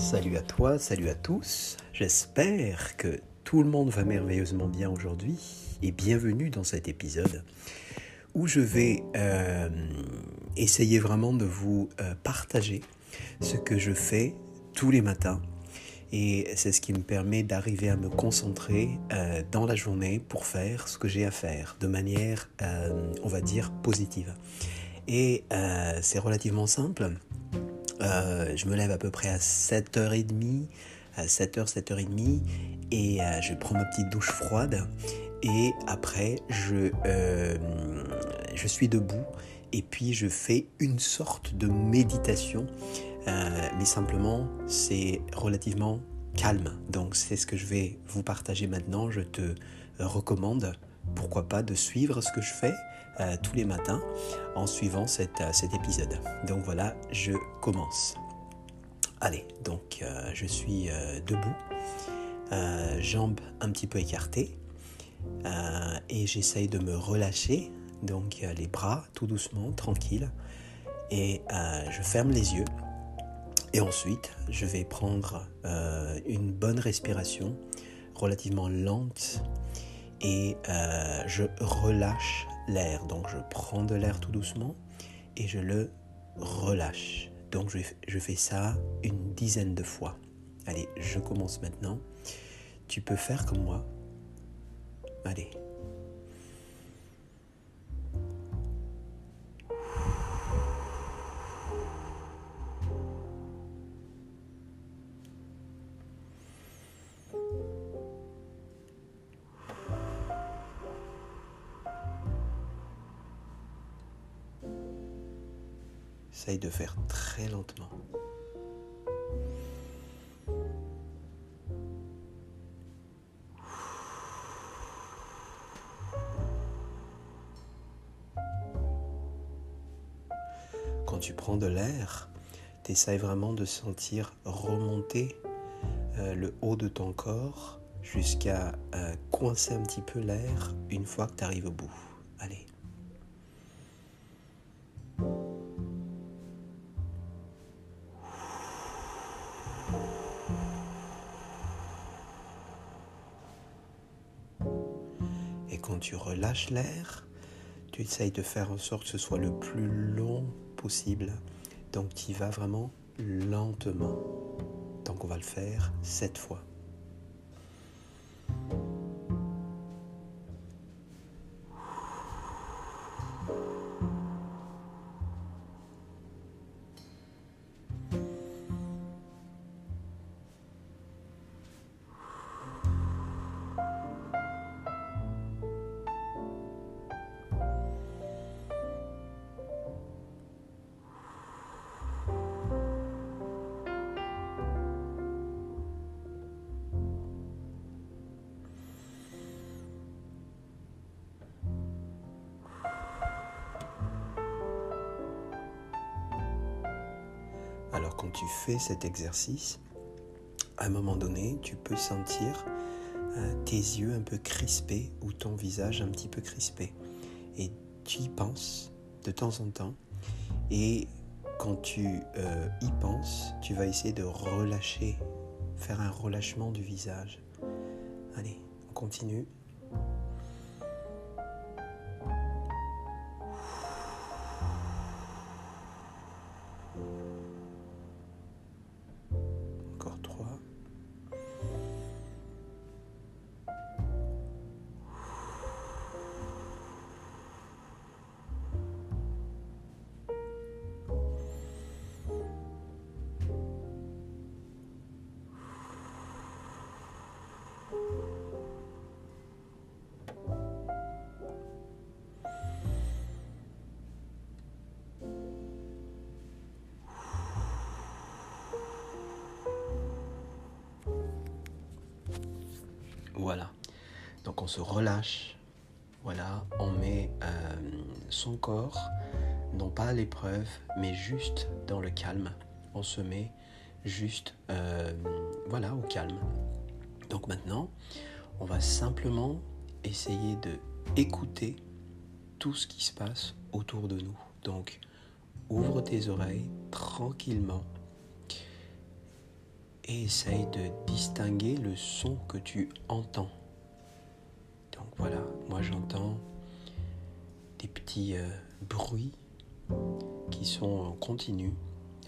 Salut à toi, salut à tous. J'espère que tout le monde va merveilleusement bien aujourd'hui et bienvenue dans cet épisode où je vais euh, essayer vraiment de vous euh, partager ce que je fais tous les matins et c'est ce qui me permet d'arriver à me concentrer euh, dans la journée pour faire ce que j'ai à faire de manière, on va dire, positive. Et c'est relativement simple. Euh, je me lève à peu près à 7h30, à 7h, 7h30, et euh, je prends ma petite douche froide. Et après, je, euh, je suis debout et puis je fais une sorte de méditation. mais simplement, c'est relativement calme. Donc c'est ce que je vais vous partager maintenant. Je te recommande, pourquoi pas, de suivre ce que je fais euh, tous les matins en suivant euh, cet épisode. Donc voilà, je commence. Allez, donc euh, je suis debout, jambes un petit peu écartées, et j'essaye de me relâcher, donc les bras tout doucement, tranquille, et je ferme les yeux. Et ensuite, je vais prendre une bonne respiration, relativement lente, et je relâche l'air. Donc je prends de l'air tout doucement et je le relâche. Donc je, je fais ça une dizaine de fois. Allez, je commence maintenant. Tu peux faire comme moi. Allez, Essaye de faire très lentement. Quand tu prends de l'air, tu essayes vraiment de sentir remonter euh, le haut de ton corps jusqu'à euh, coincer un petit peu l'air une fois que tu arrives au bout. Allez. L'air, tu essayes de faire en sorte que ce soit le plus long possible. Donc tu y vas vraiment lentement. Donc on va le faire sept fois. Tu fais cet exercice, à un moment donné, tu peux sentir euh, tes yeux un peu crispés ou ton visage un petit peu crispé. Et tu y penses de temps en temps. Et quand tu euh, y penses, tu vas essayer de relâcher, faire un relâchement du visage. Allez, on continue. Voilà. Donc on se relâche. Voilà, on met euh, son corps, non pas à l'épreuve, mais juste dans le calme. On se met juste, euh, voilà, au calme. Donc maintenant, on va simplement essayer de écouter tout ce qui se passe autour de nous. Donc, ouvre tes oreilles tranquillement essaye de distinguer le son que tu entends. Donc voilà, moi j'entends des petits euh, bruits qui sont en continu.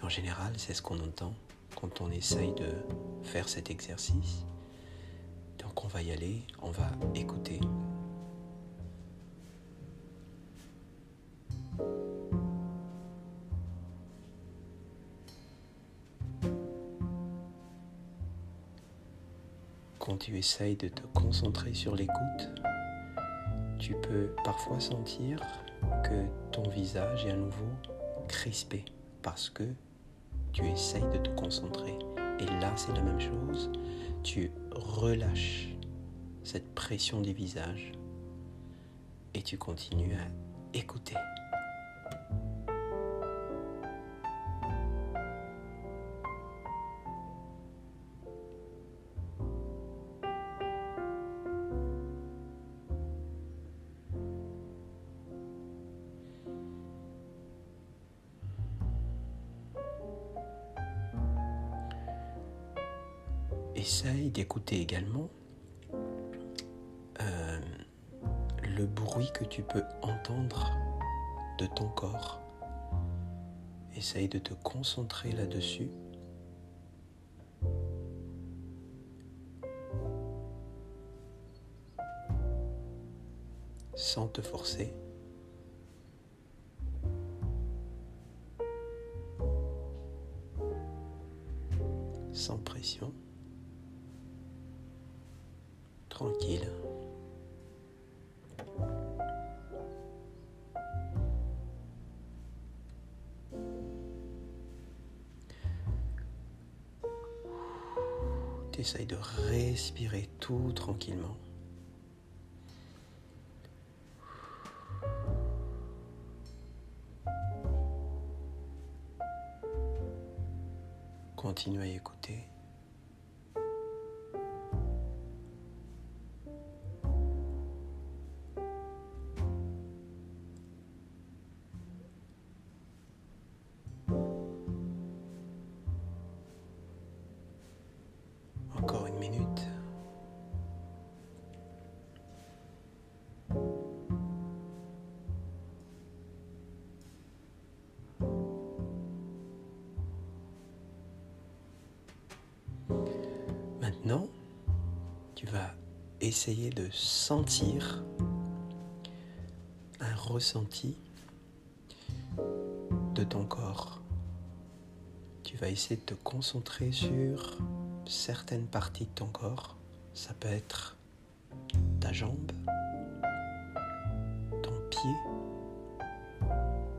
En général, c'est ce qu'on entend quand on essaye de faire cet exercice. Donc on va y aller, on va écouter. Quand tu essayes de te concentrer sur l'écoute, tu peux parfois sentir que ton visage est à nouveau crispé parce que tu essayes de te concentrer. Et là, c'est la même chose. Tu relâches cette pression des visages et tu continues à écouter. Essaye d'écouter également euh, le bruit que tu peux entendre de ton corps. Essaye de te concentrer là-dessus. Sans te forcer. Tu essayes de respirer tout tranquillement. Continue à écouter. Maintenant, tu vas essayer de sentir un ressenti de ton corps. Tu vas essayer de te concentrer sur certaines parties de ton corps. Ça peut être ta jambe, ton pied,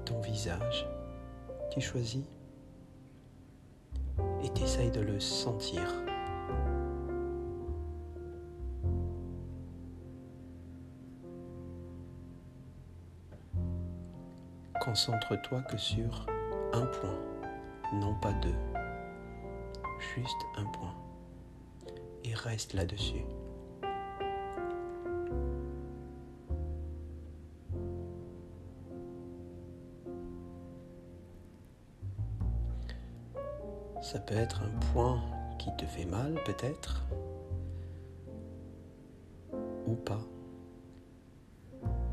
ton visage. Tu choisis et tu essayes de le sentir. Concentre-toi que sur un point, non pas deux. Juste un point. Et reste là-dessus. Ça peut être un point qui te fait mal peut-être, ou pas.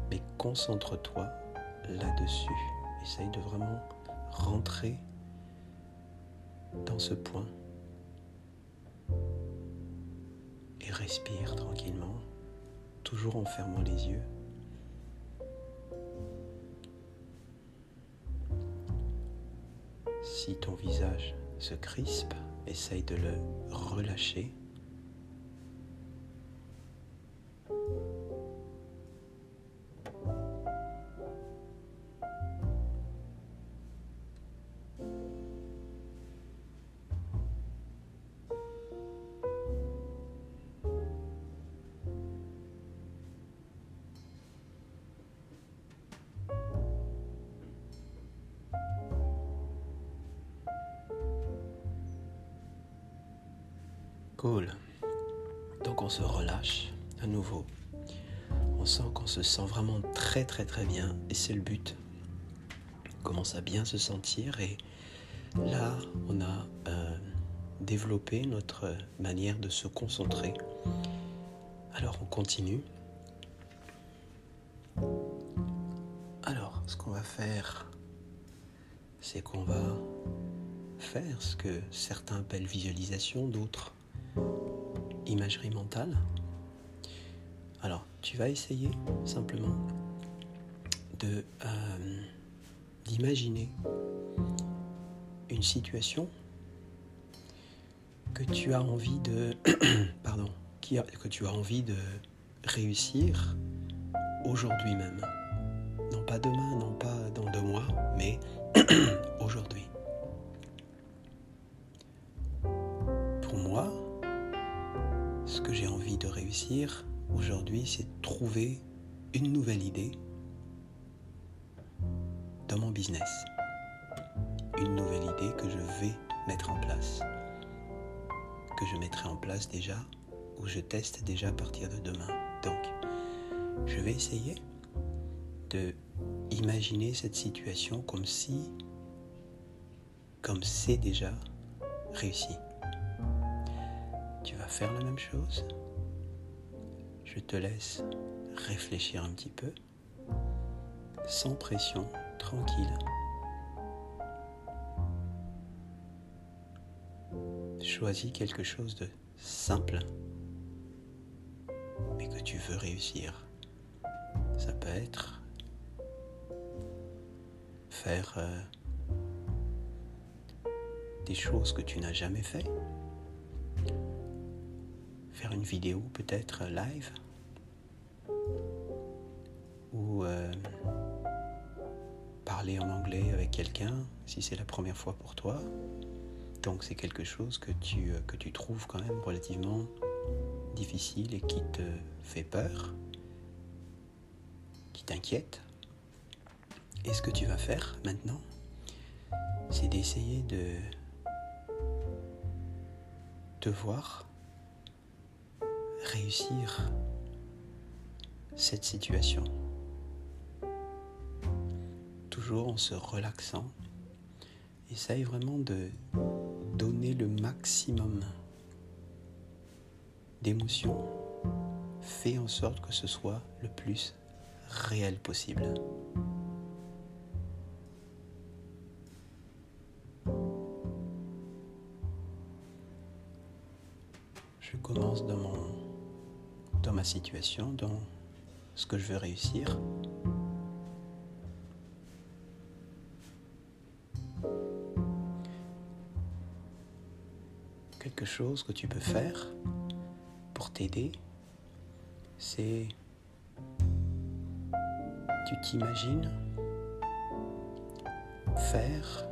Mais concentre-toi là-dessus. Essaye de vraiment rentrer dans ce point. Et respire tranquillement, toujours en fermant les yeux. Si ton visage se crispe, essaye de le relâcher Cool. Donc on se relâche à nouveau. On sent qu'on se sent vraiment très très très bien et c'est le but. On commence à bien se sentir et là on a euh, développer notre manière de se concentrer. Alors on continue. Alors, ce qu'on va faire, c'est qu'on va faire ce que certains appellent visualisation, d'autres imagerie mentale. Alors, tu vas essayer simplement de euh, d'imaginer une situation que tu as envie de pardon que tu as envie de réussir aujourd'hui même non pas demain non pas dans deux mois mais aujourd'hui réussir aujourd'hui c'est de trouver une nouvelle idée dans mon business une nouvelle idée que je vais mettre en place, que je mettrai en place déjà ou je teste déjà à partir de demain. Donc, je vais essayer de imaginer cette situation comme si, comme c'est déjà réussi. Tu vas faire la même chose? Je te laisse réfléchir un petit peu, sans pression, tranquille. choisis quelque chose de simple, mais que tu veux réussir. Ça peut être faire euh, des choses que tu n'as jamais fait, faire une vidéo peut-être live, ou euh, parler en anglais avec quelqu'un si c'est la première fois pour toi. Donc c'est quelque chose que tu, euh, que tu trouves quand même relativement difficile et qui te fait peur, qui t'inquiète. Et ce que tu vas faire maintenant, c'est d'essayer de te voir réussir cette situation. Toujours en se relaxant. Essaye vraiment de donner le maximum d'émotions, fais en sorte que ce soit le plus réel possible. Je commence dans, mon, dans ma situation, dans ce que je veux réussir. quelque chose que tu peux faire pour t'aider, c'est tu t'imagines faire,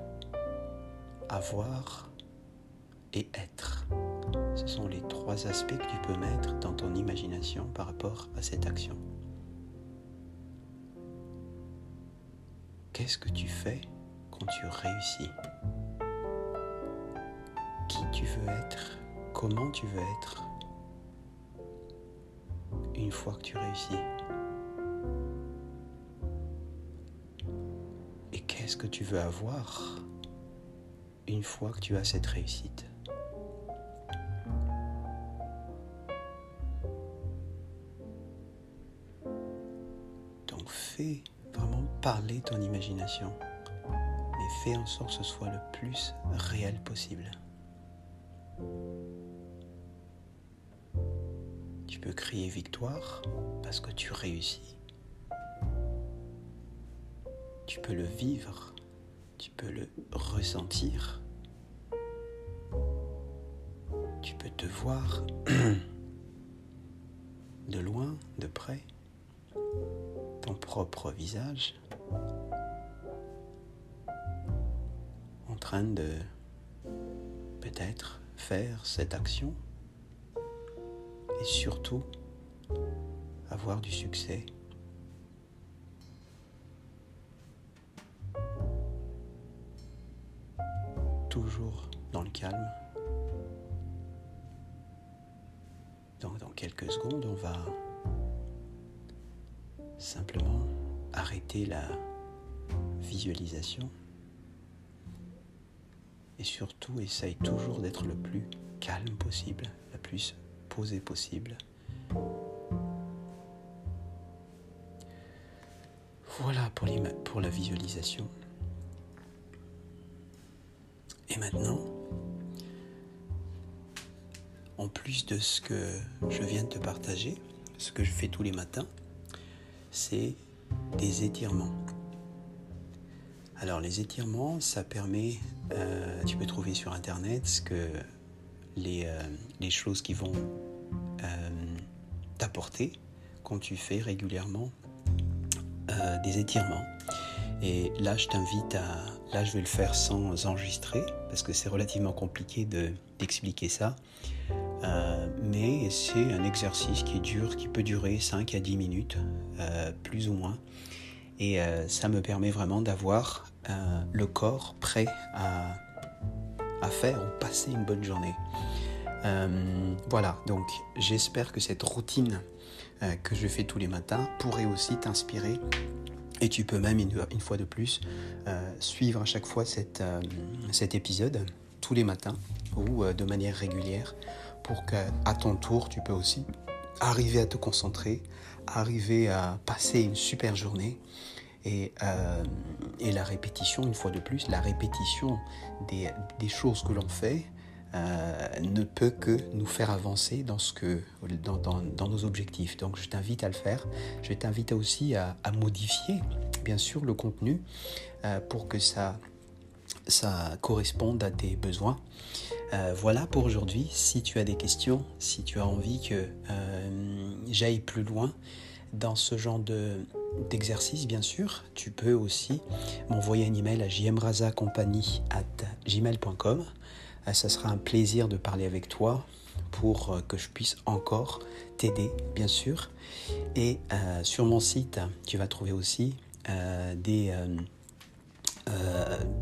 avoir et être. Sont les trois aspects que tu peux mettre dans ton imagination par rapport à cette action. Qu'est-ce que tu fais quand tu réussis? Tu veux être, comment tu veux être? Une fois que tu réussis. Et qu'est-ce que tu veux avoir une fois que tu as cette réussite? Vraiment parler ton imagination, mais fais en sorte que ce soit le plus réel possible. Tu peux crier victoire parce que tu réussis. Tu peux le vivre, tu peux le ressentir. Tu peux te voir de loin, de près, propre visage en train de peut-être faire cette action et surtout avoir du succès. Toujours dans le calme. Donc dans quelques secondes, on va simplement arrêter la visualisation et surtout essaye toujours d'être le plus calme possible, la plus posée possible. Voilà pour, pour la visualisation. Et maintenant, en plus de ce que je viens de te partager, ce que je fais tous les matins, c'est des étirements. Alors les étirements, ça permet, euh, tu peux trouver sur internet ce que les, euh, choses qui vont euh, t'apporter quand tu fais régulièrement des étirements. Et là, je t'invite à, là, je vais le faire sans enregistrer parce que c'est relativement compliqué de d'expliquer ça. mais c'est un exercice qui dure, qui peut durer 5 à 10 minutes, plus ou moins. Et ça me permet vraiment d'avoir euh, le corps prêt à, à, faire ou passer une bonne journée. Euh, voilà, donc j'espère que cette routine euh, que je fais tous les matins pourrait aussi t'inspirer. Et tu peux même, une, fois de plus, suivre à chaque fois cette, cet épisode tous les matins ou de manière régulière pour qu'à ton tour, tu peux aussi arriver à te concentrer, arriver à passer une super journée euh, et, la répétition, une fois de plus, la répétition des, choses que l'on fait euh, ne peut que nous faire avancer dans, ce que, dans, nos objectifs. Donc je t'invite à le faire. Je t'invite aussi à, modifier, bien sûr, le contenu euh, pour que ça, ça corresponde à tes besoins. voilà pour aujourd'hui. Si tu as des questions, si tu as envie que j'aille plus loin dans ce genre de, d'exercice, bien sûr, tu peux aussi m'envoyer un email à gmail.com. Euh, ça sera un plaisir de parler avec toi pour euh, que je puisse encore t'aider, bien sûr. Et euh, sur mon site, tu vas trouver aussi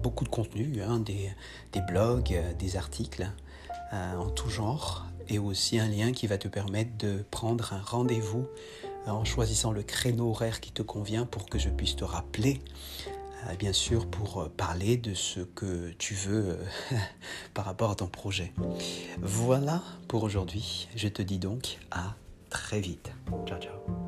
beaucoup de contenu, hein, des, blogs, des articles en tout genre, et aussi un lien qui va te permettre de prendre un rendez-vous en choisissant le créneau horaire qui te convient pour que je puisse te rappeler, bien sûr, pour euh, parler de ce que tu veux euh, par rapport à ton projet. Voilà pour aujourd'hui. Je te dis donc à très vite. Ciao, ciao.